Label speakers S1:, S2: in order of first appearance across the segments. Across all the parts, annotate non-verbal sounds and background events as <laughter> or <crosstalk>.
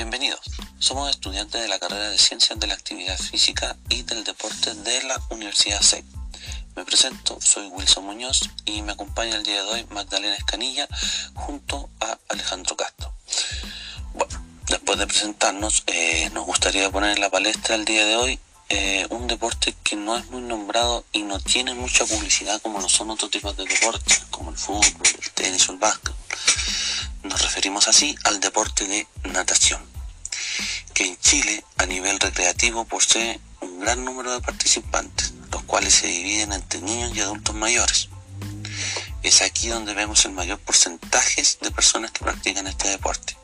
S1: Bienvenidos. Somos estudiantes de la carrera de Ciencias de la Actividad Física y del Deporte de la Universidad SEC. Me presento, soy Wilson Muñoz y me acompaña el día de hoy Magdalena Escanilla junto a Alejandro Castro. Bueno, después de presentarnos, eh, nos gustaría poner en la palestra el día de hoy eh, un deporte que no es muy nombrado y no tiene mucha publicidad como lo son otros tipos de deportes, como el fútbol, el tenis o el básquet. Nos referimos así al deporte de natación, Chile a nivel recreativo posee un gran número de participantes, los cuales se dividen entre niños y adultos mayores. Es aquí donde vemos el mayor porcentaje de personas que practican este deporte.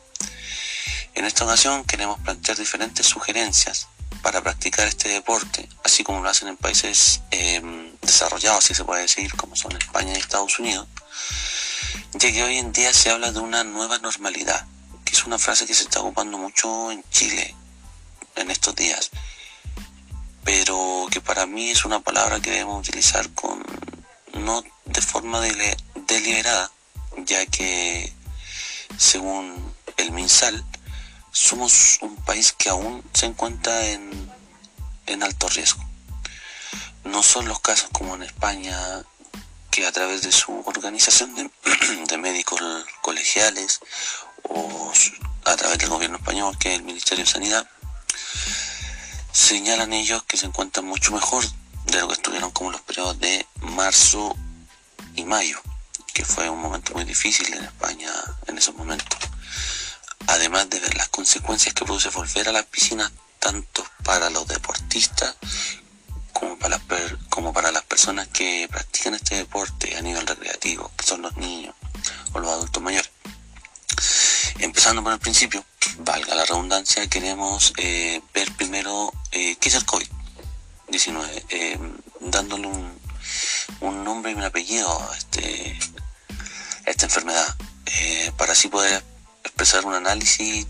S1: En esta ocasión queremos plantear diferentes sugerencias para practicar este deporte, así como lo hacen en países eh, desarrollados, si se puede decir, como son España y Estados Unidos, ya que hoy en día se habla de una nueva normalidad, que es una frase que se está ocupando mucho en Chile en estos días, pero que para mí es una palabra que debemos utilizar con no de forma deliberada, ya que según el MinSal, somos un país que aún se encuentra en, alto riesgo. No son los casos como en España, que a través de su organización de, <clears throat> médicos colegiales o a través del gobierno español, que es el Ministerio de Sanidad, señalan ellos que se encuentran mucho mejor de lo que estuvieron como los periodos de marzo y mayo, que fue un momento muy difícil en España en esos momentos además de ver las consecuencias que produce volver a las piscinas, tanto para los deportistas como para, las, como para las personas que practican este deporte a nivel recreativo, que son los niños o los adultos mayores. Empezando por el principio, valga la redundancia, queremos eh, ver primero eh, qué es el COVID-19, eh, dándole un, nombre y un apellido a, este, esta enfermedad, para así poder expresar un análisis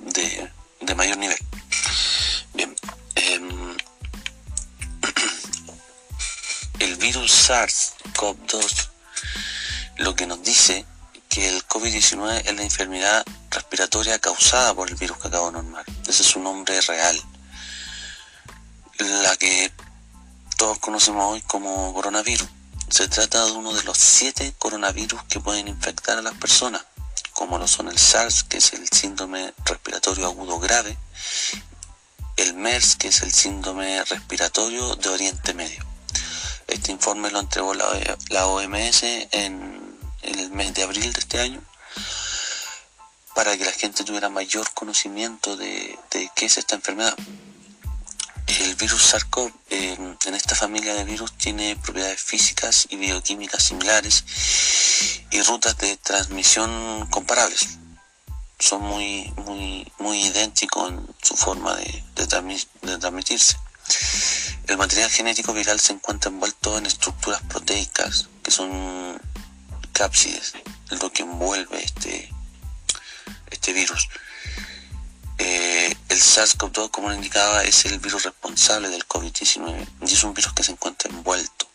S1: de, mayor nivel. Bien, em, <clears throat> el virus SARS-CoV-2 lo que nos dice que el COVID-19 es la enfermedad respiratoria causada por el virus que acabo de nombrar. Ese es su nombre real. La que todos conocemos hoy como coronavirus. Se trata de uno de los siete coronavirus que pueden infectar a las personas como lo son el SARS, que es el síndrome respiratorio agudo grave, el MERS, que es el síndrome respiratorio de Oriente Medio. Este informe lo entregó la, OMS en, el mes de abril de este año para que la gente tuviera mayor conocimiento de, qué es esta enfermedad. El virus SARS-CoV en esta familia de virus tiene propiedades físicas y bioquímicas similares y rutas de transmisión comparables. Son muy, muy, muy idénticos en su forma de, transmitirse. El material genético viral se encuentra envuelto en estructuras proteicas, que son cápsides, lo que envuelve este, este virus. Eh, el SARS-CoV-2, como lo indicaba, es el virus responsable del COVID-19 y es un virus que se encuentra envuelto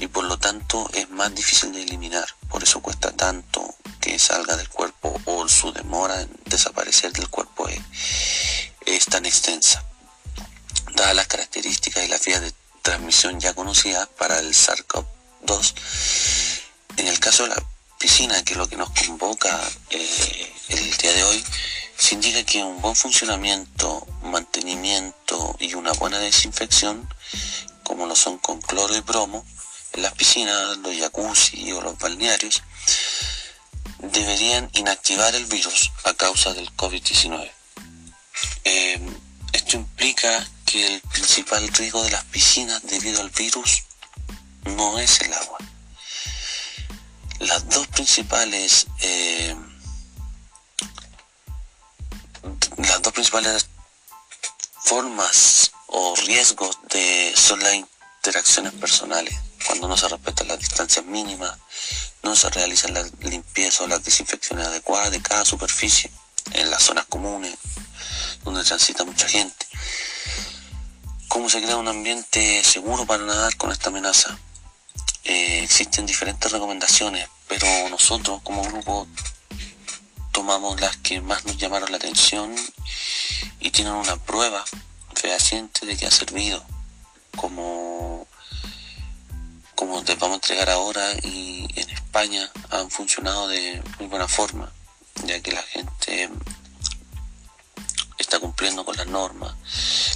S1: y por lo tanto es más difícil de eliminar. Por eso cuesta tanto que salga del cuerpo o su demora en desaparecer del cuerpo es, tan extensa. Dadas las características y las vías de transmisión ya conocidas para el SARS-CoV-2, en el caso de la piscina, que es lo que nos convoca eh, el día de hoy, se indica que un buen funcionamiento, mantenimiento y una buena desinfección, como lo son con cloro y bromo, en las piscinas, los jacuzzi o los balnearios, deberían inactivar el virus a causa del COVID-19. Eh, esto implica que el principal riesgo de las piscinas debido al virus no es el agua. Las dos principales eh, las dos principales formas o riesgos de son las interacciones personales cuando no se respetan las distancias mínimas, no se realizan la limpieza o las desinfecciones adecuadas de cada superficie en las zonas comunes donde transita mucha gente. ¿Cómo se crea un ambiente seguro para nadar con esta amenaza? Eh, existen diferentes recomendaciones, pero nosotros como grupo tomamos las que más nos llamaron la atención y tienen una prueba fehaciente de que ha servido como como te vamos a entregar ahora y en España han funcionado de muy buena forma ya que la gente está cumpliendo con las normas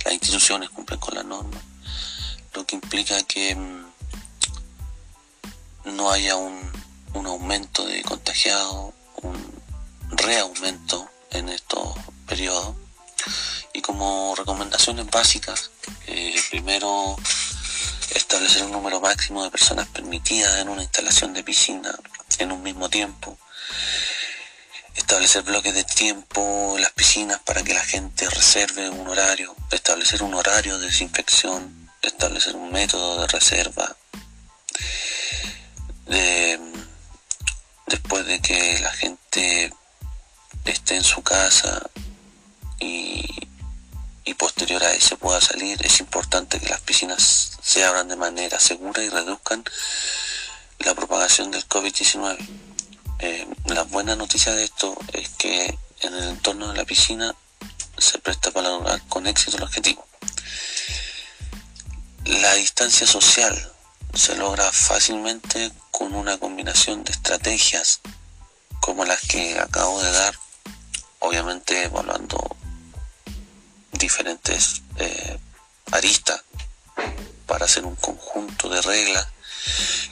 S1: las instituciones cumplen con las normas lo que implica que mm, no haya un, un aumento de contagiados un reaumento en estos periodos. Y como recomendaciones básicas, eh, primero establecer un número máximo de personas permitidas en una instalación de piscina en un mismo tiempo, establecer bloques de tiempo en las piscinas para que la gente reserve un horario, establecer un horario de desinfección, establecer un método de reserva, después de que la gente esté en su casa y, posterior a eso pueda salir, es importante que las piscinas se abran de manera segura y reduzcan la propagación del COVID-19. Eh, la buena noticia de esto es que en el entorno de la piscina se presta para lograr con éxito el objetivo. La distancia social se logra fácilmente con una combinación de estrategias como las que acabo de dar obviamente evaluando diferentes eh, aristas para hacer un conjunto de reglas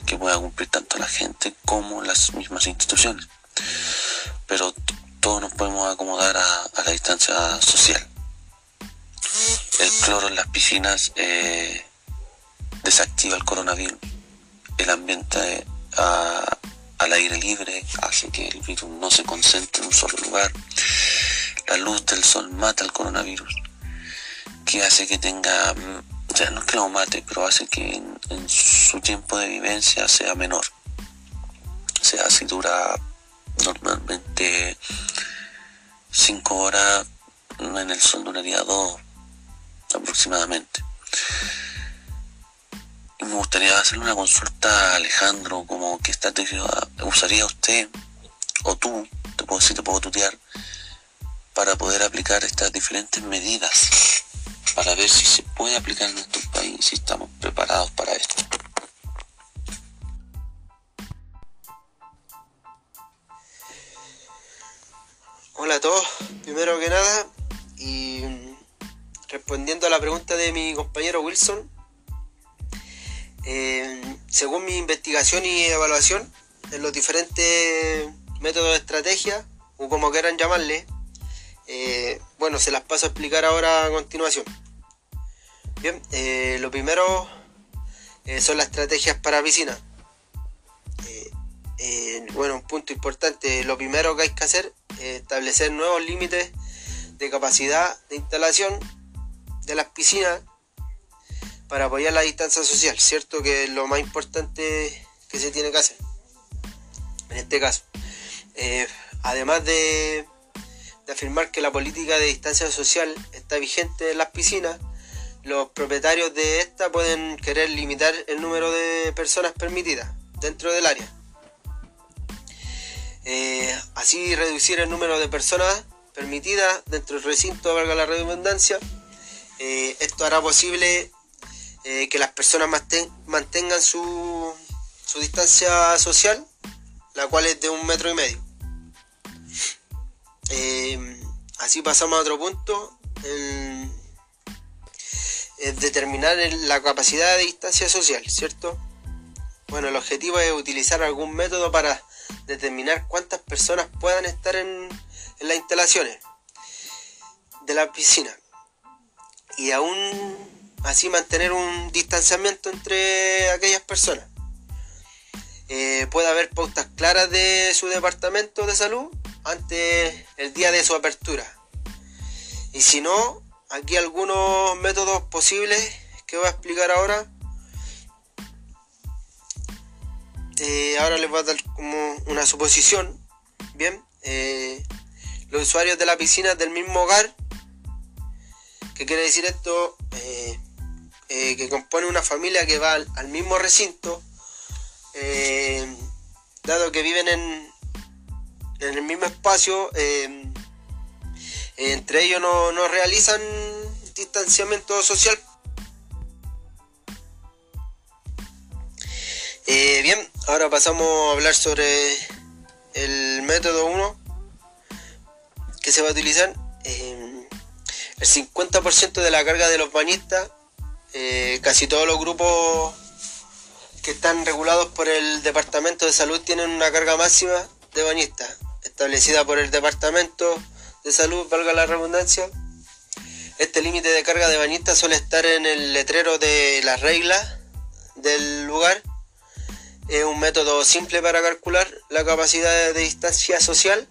S1: que pueda cumplir tanto la gente como las mismas instituciones. Pero todos nos podemos acomodar a, la distancia social. El cloro en las piscinas eh, desactiva el coronavirus. El ambiente al aire libre hace que el virus no se concentre en un solo lugar la luz del sol mata al coronavirus, que hace que tenga, o sea, no es que lo mate, pero hace que en, su tiempo de vivencia sea menor. O sea, si dura normalmente 5 horas, en el sol duraría 2 aproximadamente. Me gustaría hacerle una consulta a Alejandro, como qué estrategia usaría usted, o tú, te puedo decir, te puedo tutear, para poder aplicar estas diferentes medidas, para ver si se puede aplicar en nuestro país, si estamos preparados para esto.
S2: Hola a todos, primero que nada, y respondiendo a la pregunta de mi compañero Wilson, eh, según mi investigación y evaluación en los diferentes métodos de estrategia, o como quieran llamarle, eh, bueno, se las paso a explicar ahora a continuación. Bien, eh, lo primero eh, son las estrategias para piscina. bueno, un punto importante, lo primero que hay que hacer es establecer nuevos límites de capacidad de instalación de las piscinas para apoyar la distancia social, ¿cierto? Que es lo más importante que se tiene que hacer en este caso. además de de afirmar que la política de distancia social está vigente en las piscinas, los propietarios de esta pueden querer limitar el número de personas permitidas dentro del área. Eh, así reducir el número de personas permitidas dentro del recinto, valga la redundancia. Eh, esto hará posible eh, que las personas mantengan su, su distancia social, la cual es de un metro y medio. Eh, así pasamos a otro punto. determinar la capacidad de distancia social, ¿cierto? Bueno, el objetivo es utilizar algún método para determinar cuántas personas puedan estar en las instalaciones de la piscina. Y aún así mantener un distanciamiento entre aquellas personas. Eh, puede haber pautas claras de su departamento de salud antes el día de su apertura. Y si no, aquí algunos métodos posibles que voy a explicar ahora. Eh, ahora les voy a dar como una suposición. Bien, eh, los usuarios de la piscina del mismo hogar. ¿Qué quiere decir esto? Que compone una familia que va al mismo recinto. dado que viven en, en el mismo espacio, em, entre ellos no, no realizan distanciamiento social. Eh, bien, ahora pasamos a hablar sobre el método 1 que se va a utilizar. El 50% de la carga de los bañistas, eh, casi todos los grupos que están regulados por el Departamento de Salud tienen una carga máxima de bañistas, establecida por el Departamento de Salud, valga la redundancia. Este límite de carga de bañistas suele estar en el letrero de las reglas del lugar. Es un método simple para calcular la capacidad de distancia social.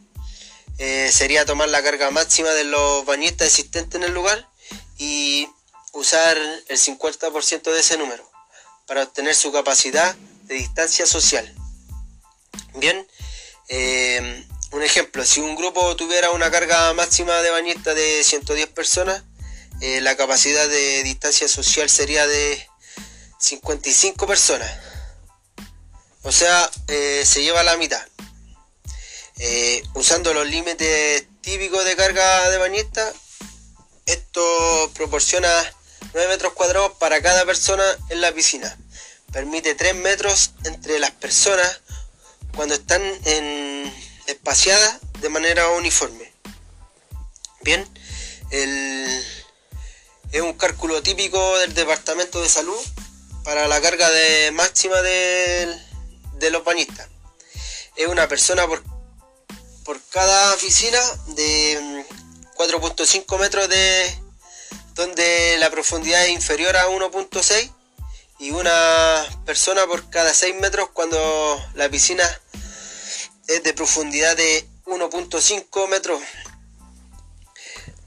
S2: Eh, sería tomar la carga máxima de los bañistas existentes en el lugar y usar el 50% de ese número para obtener su capacidad de distancia social. Bien, eh, un ejemplo, si un grupo tuviera una carga máxima de bañistas de 110 personas, eh, la capacidad de distancia social sería de 55 personas. O sea, eh, se lleva la mitad. usando los límites típicos de carga de bañistas, esto proporciona 9 metros cuadrados para cada persona en la piscina. Permite 3 metros entre las personas cuando están espaciadas de manera uniforme. Bien, es un cálculo típico del Departamento de Salud para la carga de máxima de, de los bañistas. Es una persona por, por cada piscina de 4.5 metros de, donde la profundidad es inferior a 1.6 y una persona por cada 6 metros cuando la piscina es de profundidad de 1.5 metros.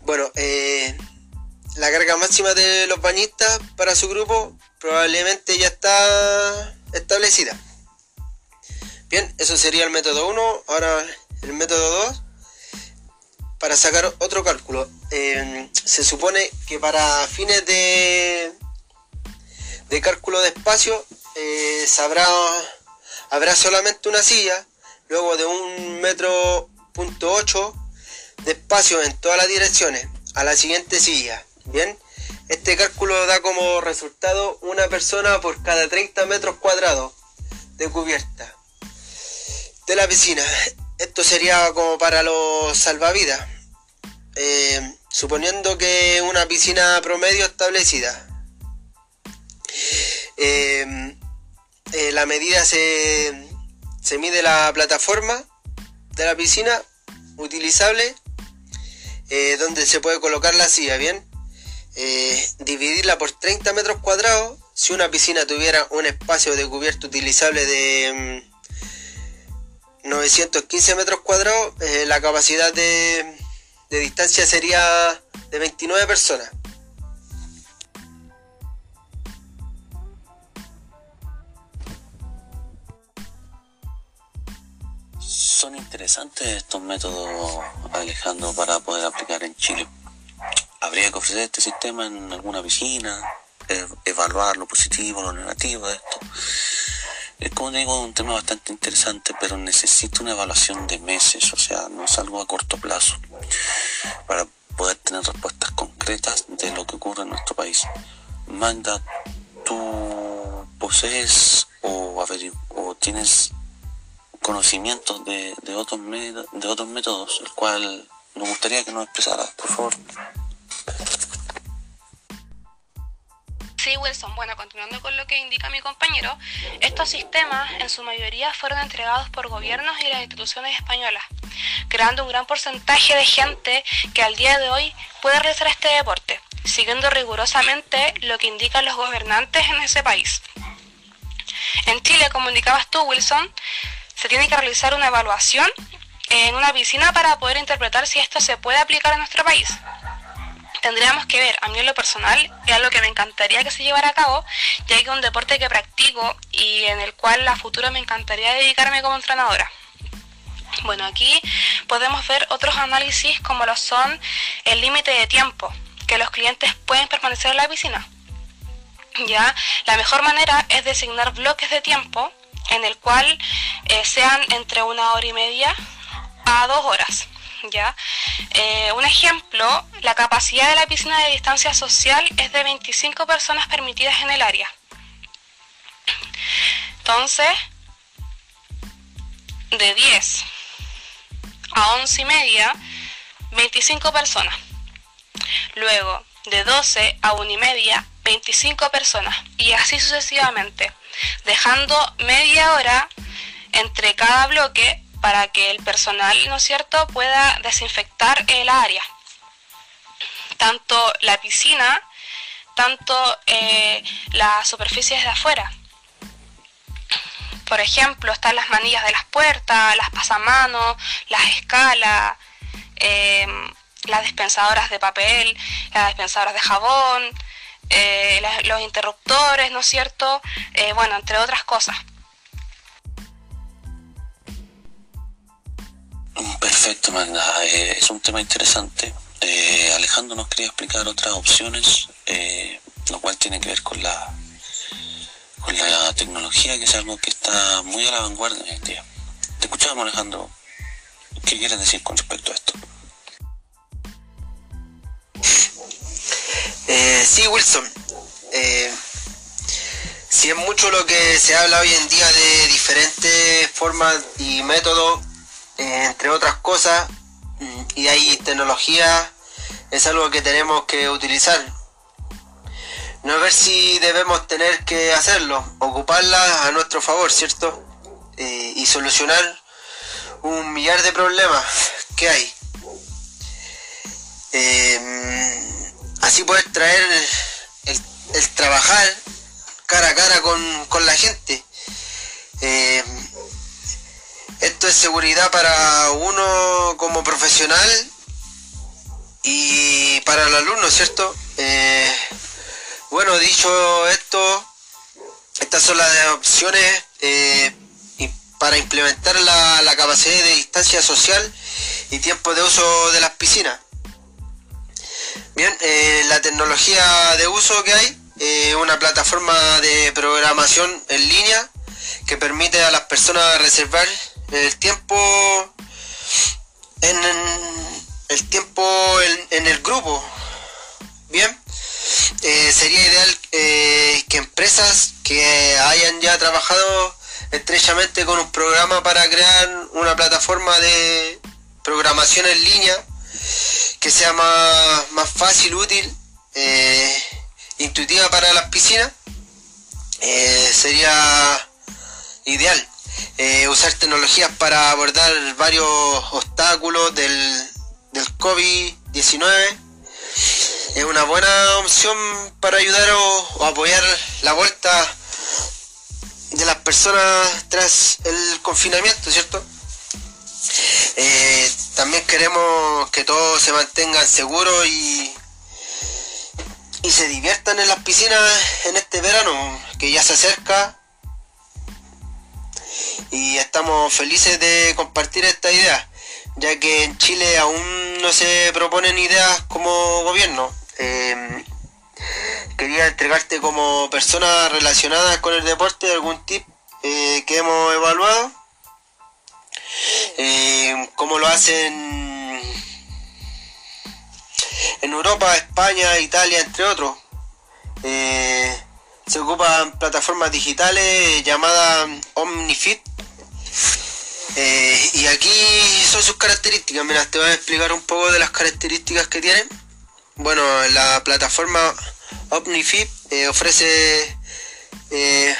S2: Bueno, eh, la carga máxima de los bañistas para su grupo probablemente ya está establecida. Bien, eso sería el método 1. Ahora el método 2 para sacar otro cálculo. Eh, se supone que para fines de, de cálculo de espacio eh, habrá solamente una silla, luego de un metro punto ocho de espacio en todas las direcciones a la siguiente silla. Bien, este cálculo da como resultado una persona por cada 30 metros cuadrados de cubierta de la piscina. Esto sería como para los salvavidas. Eh, suponiendo que una piscina promedio establecida. Eh, eh, la medida se, se mide la plataforma de la piscina utilizable donde se puede colocar la silla, ¿bien? dividirla por 30 metros cuadrados. Si una piscina tuviera un espacio de cubierto utilizable de 915 mm, metros cuadrados, la capacidad de, de distancia sería de 29 personas.
S1: Son interesantes estos métodos, Alejandro, para poder aplicar en Chile. Habría que ofrecer este sistema en alguna piscina, e-, evaluar lo positivo, lo negativo de esto es como digo, un tema bastante interesante, pero necesita una evaluación de meses, o sea, no es algo a corto plazo, para poder tener respuestas concretas de lo que ocurre en nuestro país. Magda, ¿tú posees o, tienes conocimientos de, de, otros de otros métodos, el cual nos gustaría que nos expresaras, por favor?
S3: Sí, Wilson. Bueno, continuando con lo que indica mi compañero, estos sistemas en su mayoría fueron entregados por gobiernos y las instituciones españolas, creando un gran porcentaje de gente que al día de hoy puede realizar este deporte, siguiendo rigurosamente lo que indican los gobernantes en ese país. En Chile, como indicabas tú, Wilson, se tiene que realizar una evaluación en una piscina para poder interpretar si esto se puede aplicar a nuestro país tendríamos que ver, a mí en lo personal, es algo que me encantaría que se llevara a cabo, ya que es un deporte que practico y en el cual a futuro me encantaría dedicarme como entrenadora. Bueno, aquí podemos ver otros análisis como lo son el límite de tiempo que los clientes pueden permanecer en la piscina. Ya, la mejor manera es designar bloques de tiempo en el cual eh, sean entre una hora y media a 2 horas. ¿Ya? Eh, un ejemplo, la capacidad de la piscina de distancia social es de 25 personas permitidas en el área. Entonces, de 10 a 11 y media, 25 personas. Luego, de 12 a 1 y media, 25 personas. Y así sucesivamente, dejando media hora entre cada bloque para que el personal, ¿no es cierto?, pueda desinfectar el área. Tanto la piscina, tanto eh, las superficies de afuera. Por ejemplo, están las manillas de las puertas, las pasamanos, las escalas, em, las dispensadoras de papel, las dispensadoras de jabón, eh, los interruptores, ¿no es cierto? Eh, bueno, entre otras cosas.
S1: Perfecto, Magda. Eh, es un tema interesante. Eh, Alejandro nos quería explicar otras opciones, eh, lo cual tiene que ver con la con la tecnología, que es algo que está muy a la vanguardia hoy en día. Te escuchamos, Alejandro. ¿Qué quieres decir con respecto a esto?
S2: sí, Wilson. si es mucho lo que se habla hoy en día de diferentes formas y métodos eh, entre otras cosas, mm, y ahí tecnología es algo que tenemos que utilizar. No ver si debemos tener que hacerlo, ocuparla a nuestro favor, ¿cierto? Eh, y solucionar un millar de problemas que hay. Eh, así poder traer el, trabajar cara a cara con, con la gente. Esto es seguridad para uno como profesional y para el alumno, ¿cierto? Eh, bueno, dicho esto, estas son las opciones eh, para implementar la, capacidad de distancia social y tiempo de uso de las piscinas. Bien, eh, la tecnología de uso que hay, una plataforma de programación en línea que permite a las personas reservar el tiempo en, el tiempo en, el grupo bien eh, sería ideal eh, que empresas que hayan ya trabajado estrechamente con un programa para crear una plataforma de programación en línea que sea más, más fácil, útil, eh, intuitiva para las piscinas, sería ideal. Eh, usar tecnologías para abordar varios obstáculos del, del COVID-19 es una buena opción para ayudar o, apoyar la vuelta de las personas tras el confinamiento, ¿cierto? Eh, también queremos que todos se mantengan seguros y, y se diviertan en las piscinas en este verano que ya se acerca y estamos felices de compartir esta idea, ya que en Chile aún no se proponen ideas como gobierno. Em, quería entregarte como persona relacionada con el deporte algún tip eh, que hemos evaluado, em, como lo hacen en Europa, España, Italia, entre otros. Eh, se ocupan plataformas digitales llamadas OmniFit eh, y aquí son sus características. Mira, te voy a explicar un poco de las características que tienen. Bueno, la plataforma OmniFit eh, ofrece eh,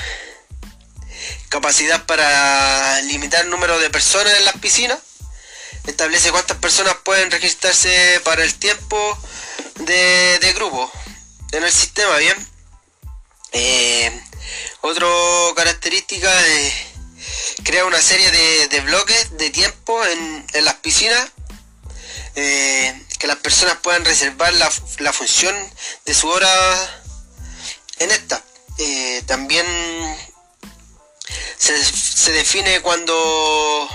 S2: capacidad para limitar el número de personas en las piscinas. Establece cuántas personas pueden registrarse para el tiempo de, de grupo en el sistema, ¿bien? Otra característica es crea una serie de, bloques de tiempo en, las piscinas eh, que las personas puedan reservar la, función de su hora en esta. Eh, también se, define cuando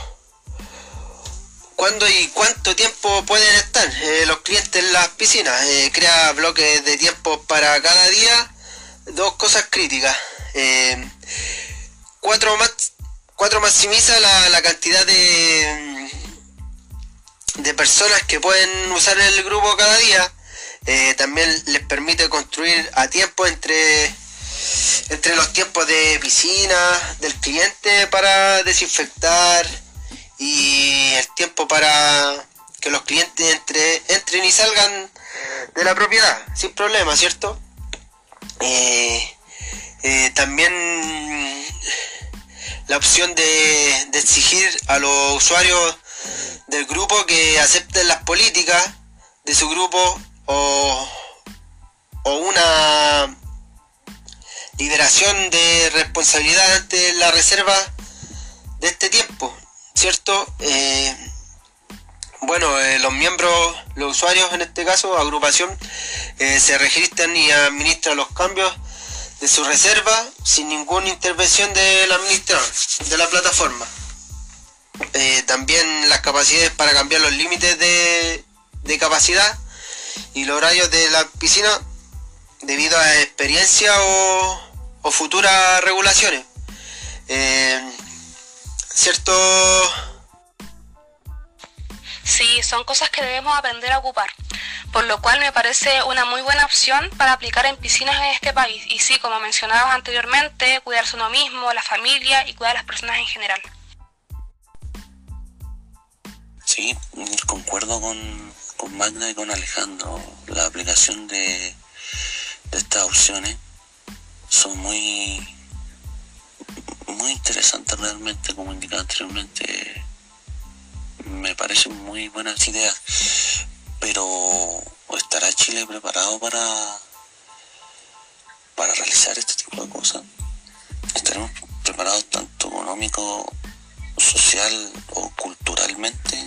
S2: cuándo y cuánto tiempo pueden estar eh, los clientes en las piscinas. crea bloques de tiempo para cada día. Dos cosas críticas. cuatro más 4 maximiza la, cantidad de, de personas que pueden usar el grupo cada día. Eh, también les permite construir a tiempo entre, entre los tiempos de piscina del cliente para desinfectar y el tiempo para que los clientes entre, entren y salgan de la propiedad sin problema, ¿cierto? Eh, eh, también la opción de, exigir a los usuarios del grupo que acepten las políticas de su grupo o, una liberación de responsabilidad ante la reserva de este tiempo, ¿cierto? Eh, bueno, eh, los miembros, los usuarios en este caso, agrupación, eh, se registran y administran los cambios de su reserva sin ninguna intervención del administrador de la plataforma. Eh, también las capacidades para cambiar los límites de, capacidad y los horarios de la piscina debido a experiencia o, futuras regulaciones. ¿Cierto?
S3: Sí, son cosas que debemos aprender a ocupar, por lo cual me parece una muy buena opción para aplicar en piscinas en este país. Y sí, como mencionabas anteriormente, cuidarse uno mismo, la familia y cuidar a las personas en general.
S1: Sí, concuerdo con, con Magna y con Alejandro. La aplicación de, estas opciones son muy, muy interesantes realmente, como indicaba anteriormente me parecen muy buenas ideas, pero ¿estará Chile preparado para, para realizar este tipo de cosas? ¿Estaremos preparados tanto económico, social o culturalmente?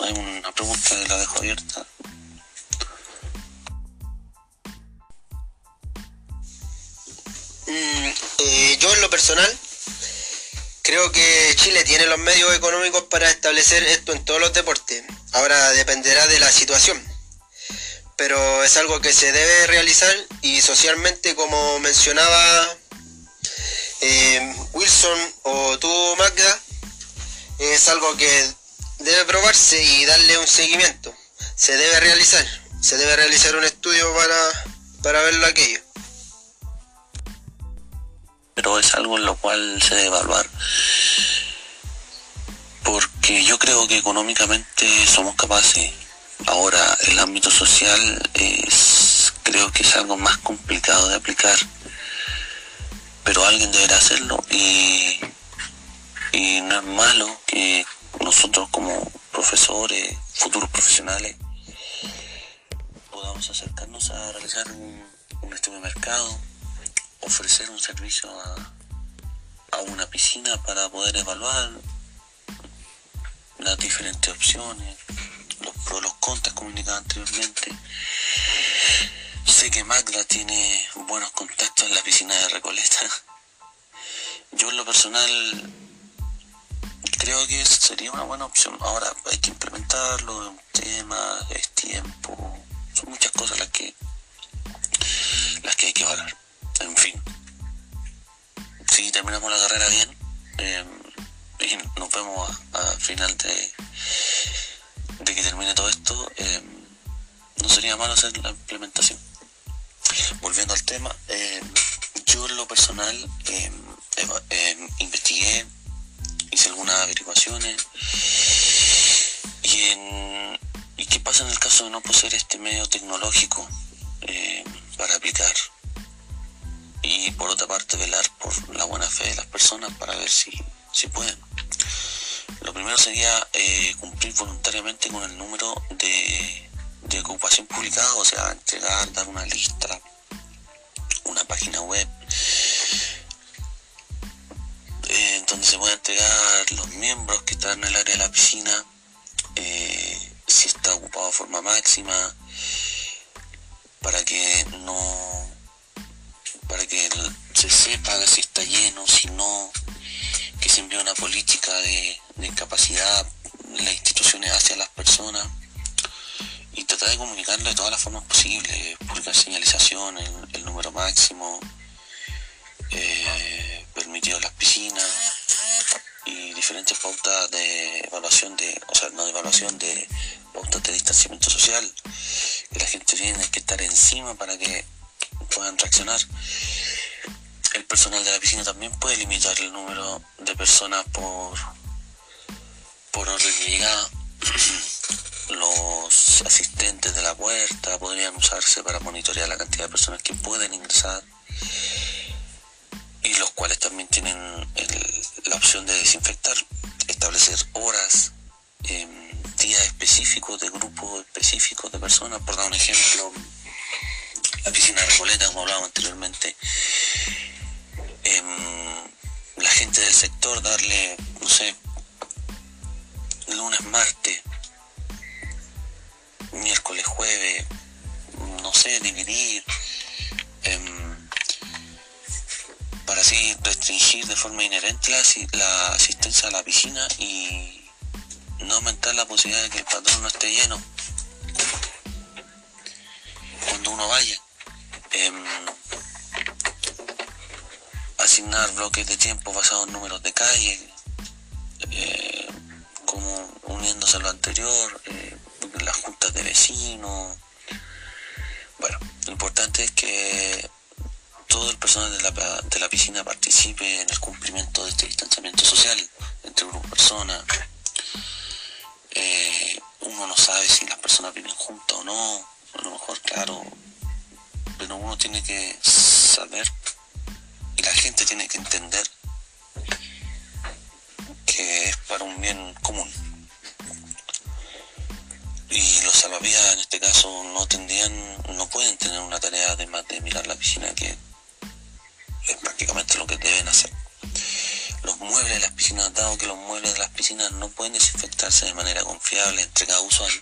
S1: Hay una pregunta que la dejo abierta.
S2: Mm, eh, yo en lo personal Creo que Chile tiene los medios económicos para establecer esto en todos los deportes. Ahora dependerá de la situación. Pero es algo que se debe realizar y socialmente, como mencionaba eh, Wilson o tú, Magda, es algo que debe probarse y darle un seguimiento. Se debe realizar. Se debe realizar un estudio para, para verlo aquello
S1: es algo en lo cual se debe evaluar. Porque yo creo que económicamente somos capaces. Ahora, el ámbito social es, creo que es algo más complicado de aplicar. Pero alguien deberá hacerlo y, y no es malo que nosotros como profesores, futuros profesionales, podamos acercarnos a realizar un, un estudio de mercado ofrecer un servicio a, una piscina para poder evaluar las diferentes opciones, los pros, los contras comunicados anteriormente. Sé que Magda tiene buenos contactos en la piscina de Recoleta. Yo en lo personal creo que sería una buena opción. Ahora hay que implementarlo, es un tema, es tiempo, son muchas cosas las que las que hay que evaluar en fin, si terminamos la carrera bien eh, y nos vemos al final de, que termine todo esto, eh, no sería malo hacer la implementación. Volviendo al tema, eh, yo en lo personal investigué, hice algunas averiguaciones y, en, y qué pasa en el caso de no poseer este medio tecnológico para aplicar y por otra parte velar por la buena fe de las personas para ver si, si pueden. Lo primero sería eh, cumplir voluntariamente con el número de, de ocupación publicada, o sea, entregar, dar una lista, una página web, eh, donde se puede entregar los miembros que están en el área de la piscina, eh, si está ocupado de forma máxima, para que no que se sepa si está lleno, si no, que se envíe una política de, de incapacidad las instituciones hacia las personas y tratar de comunicarlo de todas las formas posibles, publicar señalización, el, número máximo, eh, permitido las piscinas y diferentes pautas de evaluación de, o sea, no evaluación de pautas de distanciamiento social, que la gente tiene que estar encima para que puedan reaccionar. El personal de la piscina también puede limitar el número de personas por, por orden de llegada. <clears throat> Los asistentes de la puerta podrían usarse para monitorear la cantidad de personas que pueden ingresar y los cuales también tienen la opción de desinfectar, establecer horas, em, días específicos de grupos específicos de personas, por dar un ejemplo, la piscina Recoleta, como hablábamos anteriormente, em, la gente del sector darle, no sé, lunes, martes, miércoles, jueves, no sé, dividir. Em, para así restringir de forma inherente la, asistencia a la piscina y no aumentar la posibilidad de que el patrón no esté lleno cuando uno vaya. Em, asignar bloques de tiempo basados en números de calle, eh, como uniéndose a lo anterior, eh, las juntas de vecinos. Bueno, lo importante es que todo el personal de la, de la piscina participe en el cumplimiento de este distanciamiento social entre grupos de personas. Eh, uno no sabe si las personas viven juntas o no, a lo mejor claro, pero uno tiene que saber y la gente tiene que entender que es para un bien común. Y los salvavidas en este caso no tendrían, no pueden tener una tarea además de mirar la piscina que es prácticamente lo que deben hacer. Los muebles de las piscinas, dado que los muebles de las piscinas no pueden desinfectarse de manera confiable entre cada usuario,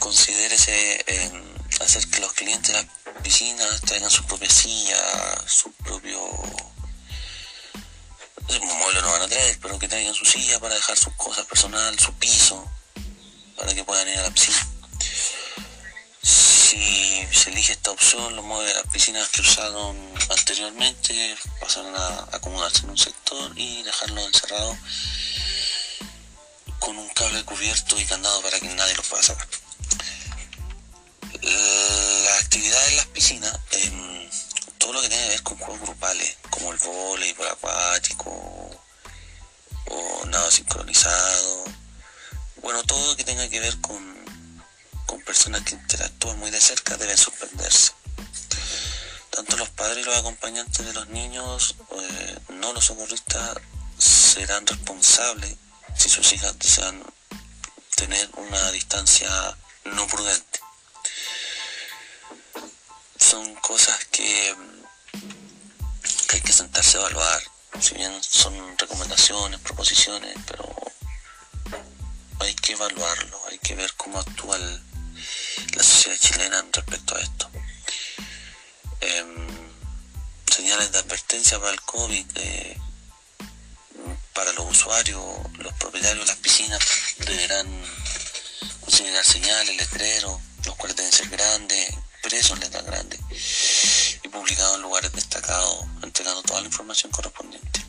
S1: considérese hacer que los clientes de las piscinas traigan su propia silla, su propio... Un mueble no van a traer, pero que traigan su silla para dejar sus cosas personales, su piso, para que puedan ir a la piscina si se elige esta opción, los muebles de las piscinas que usaron anteriormente pasarán a acomodarse en un sector y dejarlo encerrado con un cable cubierto y candado para que nadie los pueda sacar. La actividad en las piscinas, em, todo lo que tiene que ver con juegos grupales, como el voleibol acuático o nado sincronizado, bueno, todo lo que tenga que ver con con personas que interactúan muy de cerca deben suspenderse. Tanto los padres y los acompañantes de los niños, eh, no los socorristas, serán responsables si sus hijas desean tener una distancia no prudente. Cosas que, hay que sentarse a evaluar. Si bien son recomendaciones, proposiciones, pero hay que evaluarlo, hay que ver cómo actúa la sociedad chilena respecto a esto. Em, señales de advertencia para el COVID, eh, para los usuarios, los propietarios de las piscinas deberán considerar señales, letreros, los ser grandes, presos en letras grandes y publicados en lugares destacados, entregando toda la información correspondiente.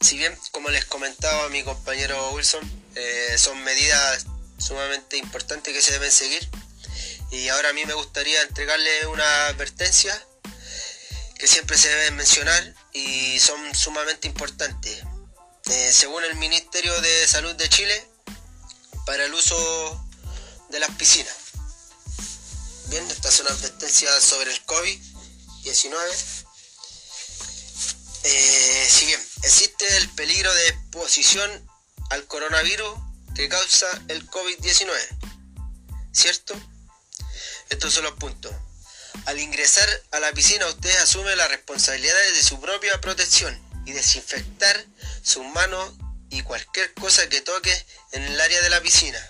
S2: si bien, como les comentaba mi compañero Wilson, eh, son medidas sumamente importantes que se deben seguir. Y ahora a mí me gustaría entregarle una advertencia que siempre se deben mencionar y son sumamente importantes. Eh, según el Ministerio de Salud de Chile, para el uso de las piscinas. Bien, estas son advertencias sobre el COVID-19 eh, si bien existe el peligro de exposición al coronavirus que causa el COVID-19, ¿cierto? Estos son los puntos. Al ingresar a la piscina usted asume la responsabilidad de su propia protección y desinfectar sus manos y cualquier cosa que toque en el área de la piscina.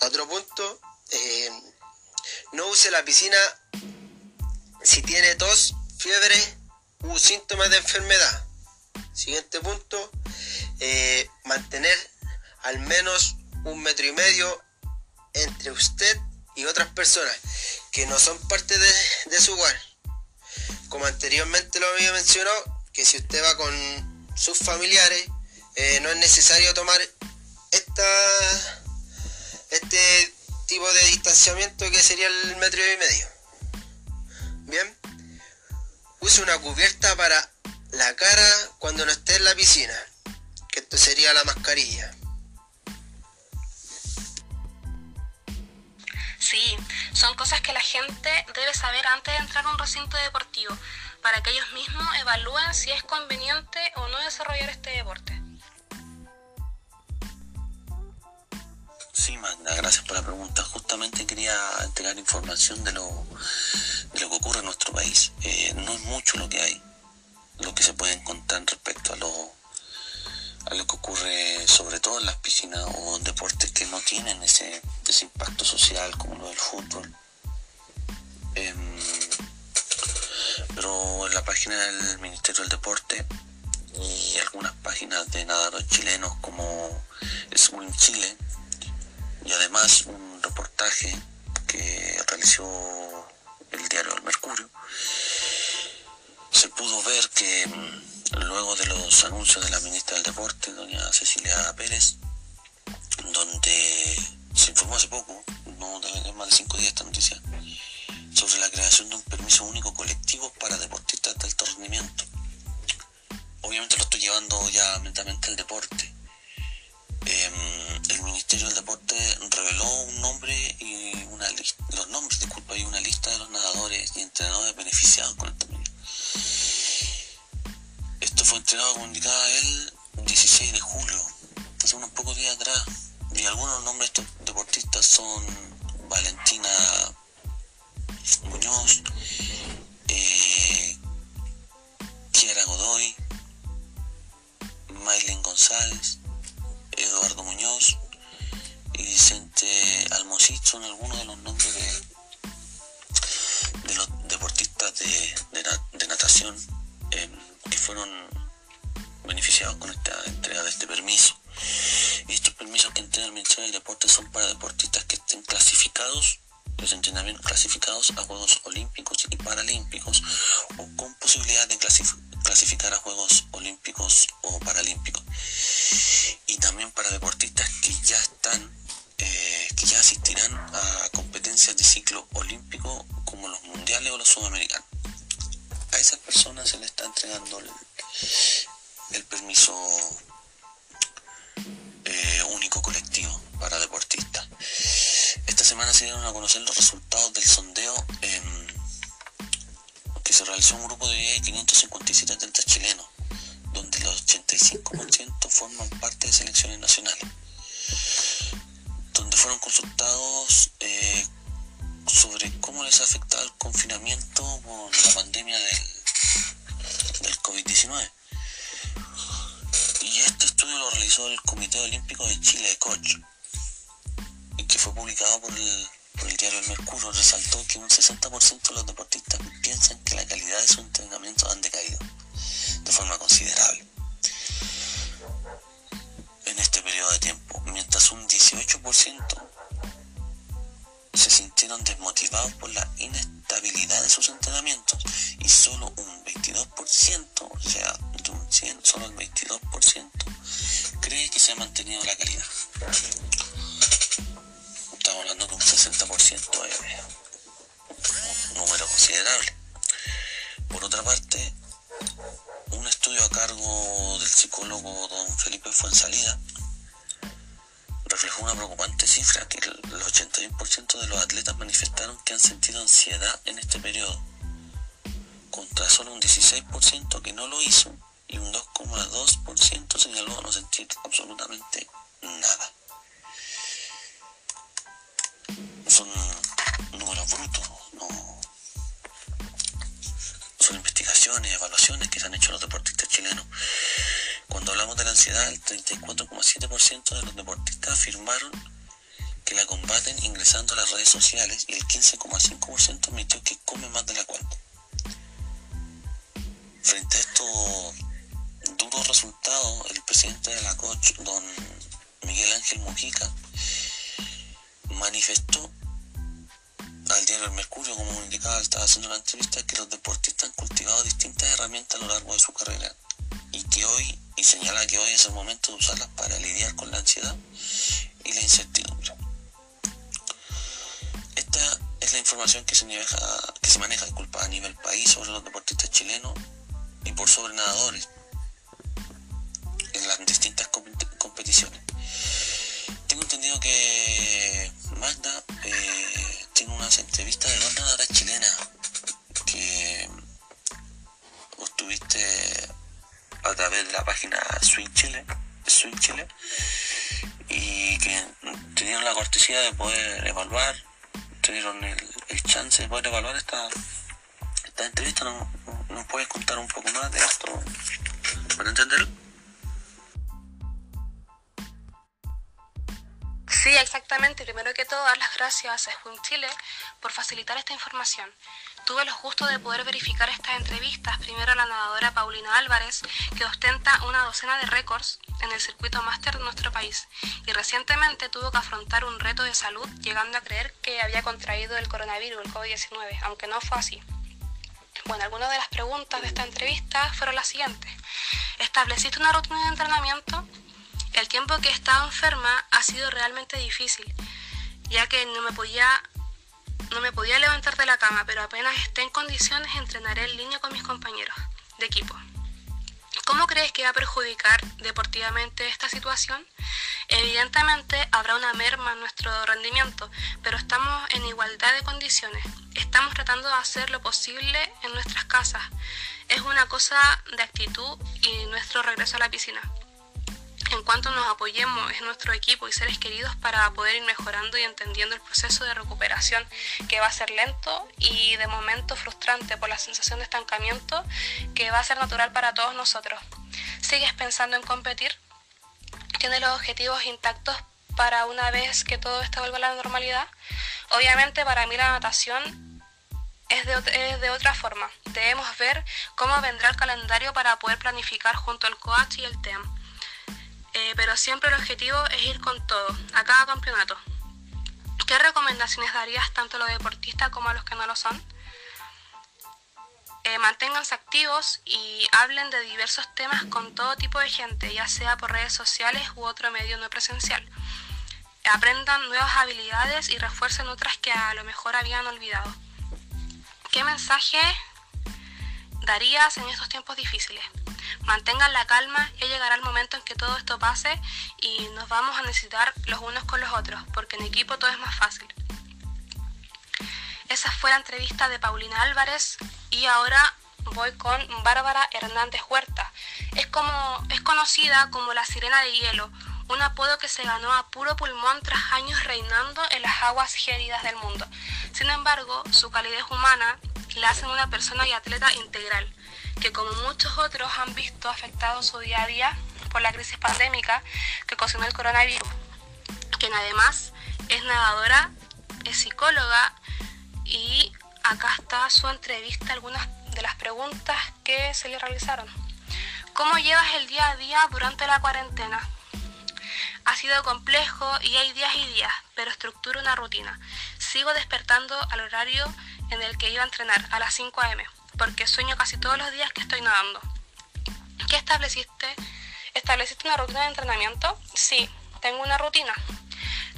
S2: Otro punto, eh, no use la piscina si tiene tos, fiebre síntomas de enfermedad. Siguiente punto, eh, mantener al menos un metro y medio entre usted y otras personas que no son parte de, su hogar. como anteriormente lo había mencionado, que si usted va con sus familiares, eh, no es necesario tomar esta, este tipo de distanciamiento que sería el metro y medio. Bien, use una cubierta para la cara cuando no esté en la piscina, que esto sería la mascarilla.
S3: Sí, son cosas que la gente debe saber antes de entrar a un recinto deportivo, para que ellos mismos evalúen si es conveniente o no desarrollar este deporte.
S1: Sí, Magda, gracias por la pregunta. Justamente quería entregar información de lo, de lo que ocurre en nuestro país. Eh, no es mucho lo que hay, lo que se puede encontrar respecto a lo, a lo que ocurre sobre todo en las piscinas o deportes que no tienen ese, ese impacto social como lo del fútbol. Em, pero en la página del Ministerio del Deporte y algunas páginas de nadadores chilenos como Swim Chile y además un reportaje que realizó el diario El Mercurio, se pudo ver que mm, luego de los anuncios de la ministra del Deporte, doña Cecilia Pérez, donde se informó hace poco, no de más de cinco días esta noticia, sobre la creación de un permiso único colectivo para deportistas de alto rendimiento. Obviamente lo estoy llevando ya mentalmente al deporte. Em, el Ministerio del Deporte reveló un nombre y una los nombres, disculpa, y una lista de los nadadores y entrenadores beneficiados con esta medida. Esto fue entregado, él, el 16 de julio, hace unos pocos días atrás, y algunos nombres de estos deportistas son Valentina Muñoz, eh, Kiara Godoy, Maylin González, Eduardo Muñoz y Vicente Almosich son algunos de los nombres de, los deportistas de, de, natación eh, que fueron beneficiados con esta entrega de este permiso. Y estos permisos que entrega el Ministerio del Deporte son para deportistas que estén clasificados los entrenamientos clasificados a Juegos Olímpicos y Paralímpicos o con posibilidad de clasificar a Juegos Olímpicos o Paralímpicos. Y también para deportistas que ya están, eh, que ya asistirán a competencias de ciclo olímpico como los mundiales o los sudamericanos. A esas personas se les está entregando el, permiso eh, único colectivo para deportistas. Esta semana se dieron a conocer los resultados del sondeo em, que se realizó un grupo de 557 atletas chilenos, donde el 85% forman parte de selecciones nacionales, donde fueron consultados eh, sobre cómo les ha afectado el confinamiento por la pandemia del, del COVID-19. Y este estudio lo realizó el Comité Olímpico de Chile y que fue publicado por el, diario El Mercurio, resaltó que un 60% de los deportistas piensan que la calidad de su entrenamiento han decaído de forma considerable. En este periodo de tiempo, mientras un 18% se sintieron desmotivados por la inestabilidad de sus entrenamientos y solo un 22%, o sea, de un 100, solo el 22% cree que se ha mantenido la calidad hablando de un 60% de un número considerable. Por otra parte, un estudio a cargo del psicólogo don Felipe Fuensalida reflejó una preocupante cifra, que el 81% de los atletas manifestaron que han sentido ansiedad en este periodo, contra solo un 16% que no lo hizo y un 2,2% señaló no sentir absolutamente nada son números brutos, no son investigaciones, evaluaciones que se han hecho los deportistas chilenos. Cuando hablamos de la ansiedad, el 34,7% de los deportistas afirmaron que la combaten ingresando a las redes sociales y el 15,5% admitió que come más de la cuenta. Frente a estos duros resultados, el presidente de la coach, don Miguel Ángel Mujica, manifestó al diario El Mercurio, como indicaba, estaba haciendo la entrevista, que los deportistas han cultivado distintas herramientas a lo largo de su carrera y que hoy, y señala que hoy es el momento de usarlas para lidiar con la ansiedad y la incertidumbre. Esta es la información que se maneja, que se maneja disculpa, a nivel país sobre los deportistas chilenos y por sobre nadadores en las distintas competiciones. Tengo entendido que Magda eh, tiene unas entrevistas de dos nadadoras chilenas que obtuviste a través de la página Swing Chile, Swing Chile y que tuvieron la cortesía de poder evaluar, tuvieron el, chance de poder evaluar esta, esta entrevista. ¿Nos, ¿Nos puedes contar un poco más de esto para entenderlo?
S3: Sí, exactamente. Primero que todo, dar las gracias a Swim Chile por facilitar esta información. Tuve los gustos de poder verificar estas entrevistas, primero a la nadadora Paulina Álvarez, que ostenta una docena de récords en el circuito máster de nuestro país, y recientemente tuvo que afrontar un reto de salud, llegando a creer que había contraído el coronavirus, el COVID-19, aunque no fue así. Bueno, algunas de las preguntas de esta entrevista fueron las siguientes. ¿Estableciste una rutina de entrenamiento? El tiempo que he estado enferma ha sido realmente difícil, ya que no me podía no me podía levantar de la cama, pero apenas esté en condiciones entrenaré en línea con mis compañeros de equipo. ¿Cómo crees que va a perjudicar deportivamente esta situación? Evidentemente habrá una merma en nuestro rendimiento, pero estamos en igualdad de condiciones. Estamos tratando de hacer lo posible en nuestras casas. Es una cosa de actitud y nuestro regreso a la piscina en cuanto nos apoyemos en nuestro equipo y seres queridos para poder ir mejorando y entendiendo el proceso de recuperación que va a ser lento y de momento frustrante por la sensación de estancamiento que va a ser natural para todos nosotros. ¿Sigues pensando en competir? ¿Tienes los objetivos intactos para una vez que todo esto vuelva a la normalidad? Obviamente para mí la natación es de, otra forma. Debemos ver cómo vendrá el calendario para poder planificar junto al coach y el TEM. Eh, pero siempre el objetivo es ir con todo, a cada campeonato. ¿Qué recomendaciones darías tanto a los deportistas como a los que no lo son? Eh, manténganse activos y hablen de diversos temas con todo tipo de gente, ya sea por redes sociales u otro medio no presencial. Aprendan nuevas habilidades y refuercen otras que a lo mejor habían olvidado. ¿Qué mensaje darías en estos tiempos difíciles? Mantengan la calma, ya llegará el momento en que todo esto pase y nos vamos a necesitar los unos con los otros, porque en equipo todo es más fácil. Esa fue la entrevista de Paulina Álvarez y ahora voy con Bárbara Hernández Huerta. Es, como, es conocida como la Sirena de Hielo, un apodo que se ganó a puro pulmón tras años reinando en las aguas gélidas del mundo. Sin embargo, su calidez humana la hacen una persona y atleta integral que como muchos otros han visto afectado su día a día por la crisis pandémica que ocasionó el coronavirus, quien además es nadadora, es psicóloga y acá está su entrevista, algunas de las preguntas que se le realizaron. ¿Cómo llevas el día a día durante la cuarentena? Ha sido complejo y hay días y días, pero estructuro una rutina. Sigo despertando al horario en el que iba a entrenar, a las 5 a.m porque sueño casi todos los días que estoy nadando. ¿Qué estableciste? ¿Estableciste una rutina de entrenamiento? Sí, tengo una rutina.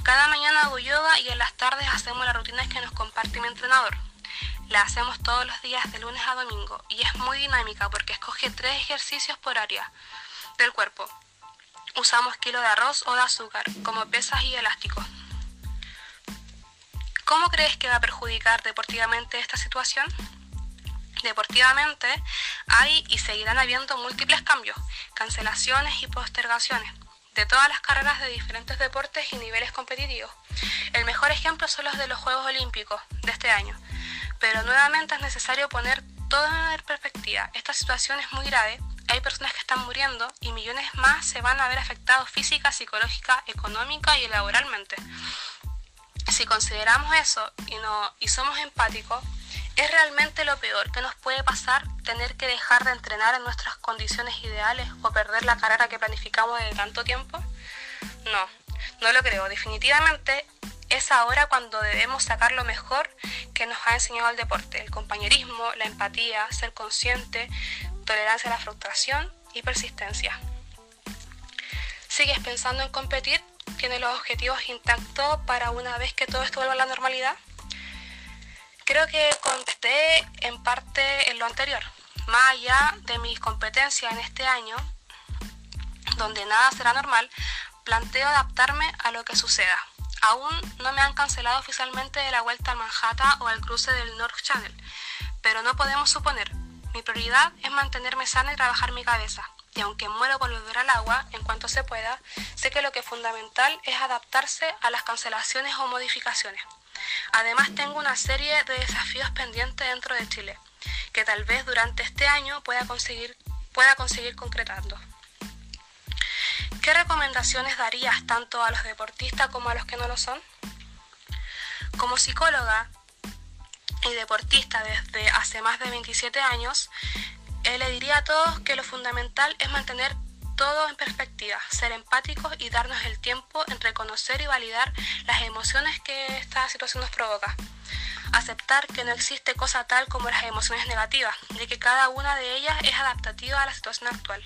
S3: Cada mañana hago yoga y en las tardes hacemos las rutinas que nos comparte mi entrenador. La hacemos todos los días de lunes a domingo y es muy dinámica porque escoge tres ejercicios por área del cuerpo. Usamos kilo de arroz o de azúcar como pesas y elásticos. ¿Cómo crees que va a perjudicar deportivamente esta situación? Deportivamente hay y seguirán habiendo múltiples cambios, cancelaciones y postergaciones de todas las carreras de diferentes deportes y niveles competitivos. El mejor ejemplo son los de los Juegos Olímpicos de este año, pero nuevamente es necesario poner todo en perspectiva. Esta situación es muy grave, hay personas que están muriendo y millones más se van a ver afectados física, psicológica, económica y laboralmente. Si consideramos eso y, no, y somos empáticos, ¿Es realmente lo peor que nos puede pasar tener que dejar de entrenar en nuestras condiciones ideales o perder la carrera que planificamos de tanto tiempo? No, no lo creo. Definitivamente es ahora cuando debemos sacar lo mejor que nos ha enseñado el deporte, el compañerismo, la empatía, ser consciente, tolerancia a la frustración y persistencia. ¿Sigues pensando en competir? ¿Tienes los objetivos intactos para una vez que todo esto vuelva a la normalidad? Creo que contesté en parte en lo anterior. Más allá de mis competencias en este año, donde nada será normal, planteo adaptarme a lo que suceda. Aún no me han cancelado oficialmente de la vuelta al Manhattan o al cruce del North Channel, pero no podemos suponer. Mi prioridad es mantenerme sana y trabajar mi cabeza. Y aunque muero por volver al agua en cuanto se pueda, sé que lo que es fundamental es adaptarse a las cancelaciones o modificaciones. Además tengo una serie de desafíos pendientes dentro de Chile, que tal vez durante este año pueda conseguir, pueda conseguir concretando. ¿Qué recomendaciones darías tanto a los deportistas como a los que no lo son? Como psicóloga y deportista desde hace más de 27 años, eh, le diría a todos que lo fundamental es mantener todo en perspectiva, ser empáticos y darnos el tiempo en reconocer y validar las emociones que esta situación nos provoca. Aceptar que no existe cosa tal como las emociones negativas, de que cada una de ellas es adaptativa a la situación actual.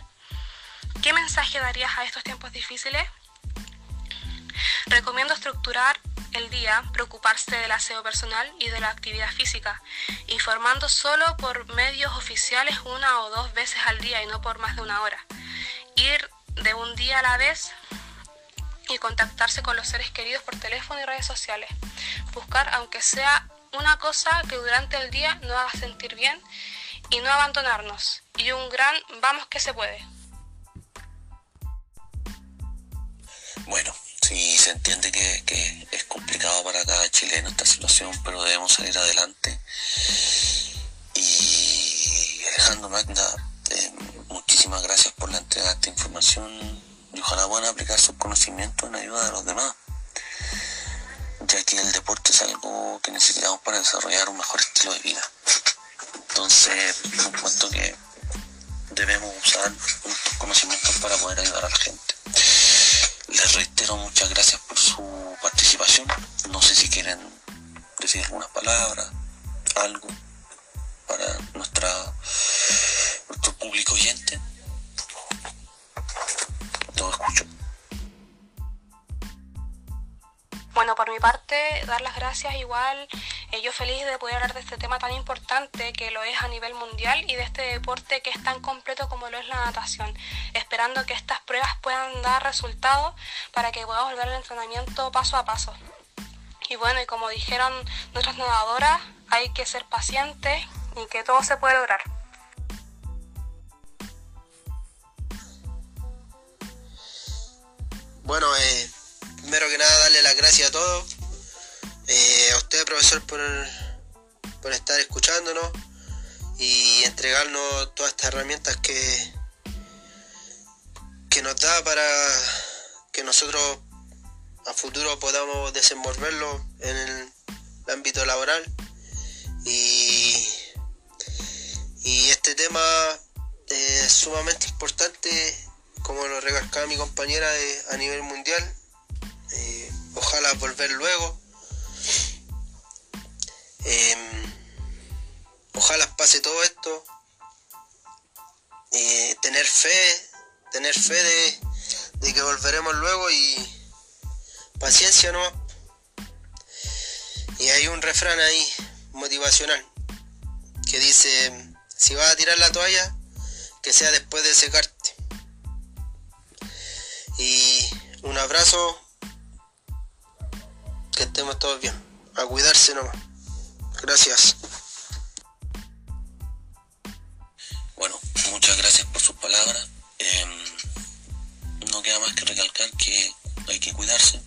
S3: ¿Qué mensaje darías a estos tiempos difíciles? Recomiendo estructurar el día, preocuparse del aseo personal y de la actividad física, informando solo por medios oficiales una o dos veces al día y no por más de una hora. Ir de un día a la vez y contactarse con los seres queridos por teléfono y redes sociales. Buscar, aunque sea una cosa que durante el día nos haga sentir bien y no abandonarnos. Y un gran vamos que se puede.
S1: Bueno, sí se entiende que, es complicado para cada chileno esta situación, pero debemos salir adelante. Y Alejandro Magda, gracias por la entrega de esta información y ojalá puedan aplicar sus conocimientos en ayuda de los demás, ya que el deporte es algo que necesitamos para desarrollar un mejor estilo de vida. Entonces, cuento que debemos usar nuestros conocimientos para poder ayudar a la gente. Les reitero muchas gracias por su participación. No sé si quieren decir algunas palabras, algo para nuestra, nuestro público oyente. Escucho.
S3: Bueno, por mi parte, dar las gracias igual. Eh, yo feliz de poder hablar de este tema tan importante que lo es a nivel mundial y de este deporte que es tan completo como lo es la natación. Esperando que estas pruebas puedan dar resultados para que podamos volver al entrenamiento paso a paso. Y bueno, y como dijeron nuestras nadadoras, hay que ser pacientes y que todo se puede lograr.
S2: Bueno, eh, primero que nada darle las gracias a todos. Eh, a usted, profesor, por, por estar escuchándonos y entregarnos todas estas herramientas que, que nos da para que nosotros a futuro podamos desenvolverlo en el ámbito laboral. Y, y este tema es sumamente importante, como lo recalcaba mi compañera, a nivel mundial eh, ojalá volver luego. Em, ojalá pase todo esto. Eh, tener fe, tener fe de, de, que volveremos luego y paciencia no. Y hay un refrán ahí motivacional que dice, si vas a tirar la toalla, que sea después de secarte. Y un abrazo que estemos todos bien. A cuidarse nomás. Gracias.
S1: Bueno, muchas gracias por sus palabras. Eh, no queda más que recalcar que hay que cuidarse,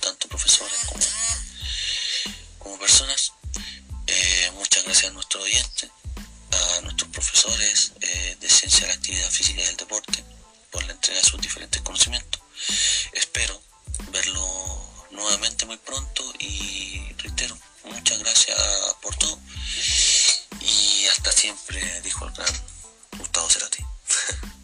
S1: tanto profesores como, personas. Eh, muchas gracias a nuestros oyentes, a nuestros profesores eh, de ciencia de la actividad física y del deporte por la entrega de sus diferentes conocimientos. Espero verlo nuevamente muy pronto y reitero, muchas gracias por todo y hasta siempre, dijo el gran Gustavo Cerati. <laughs>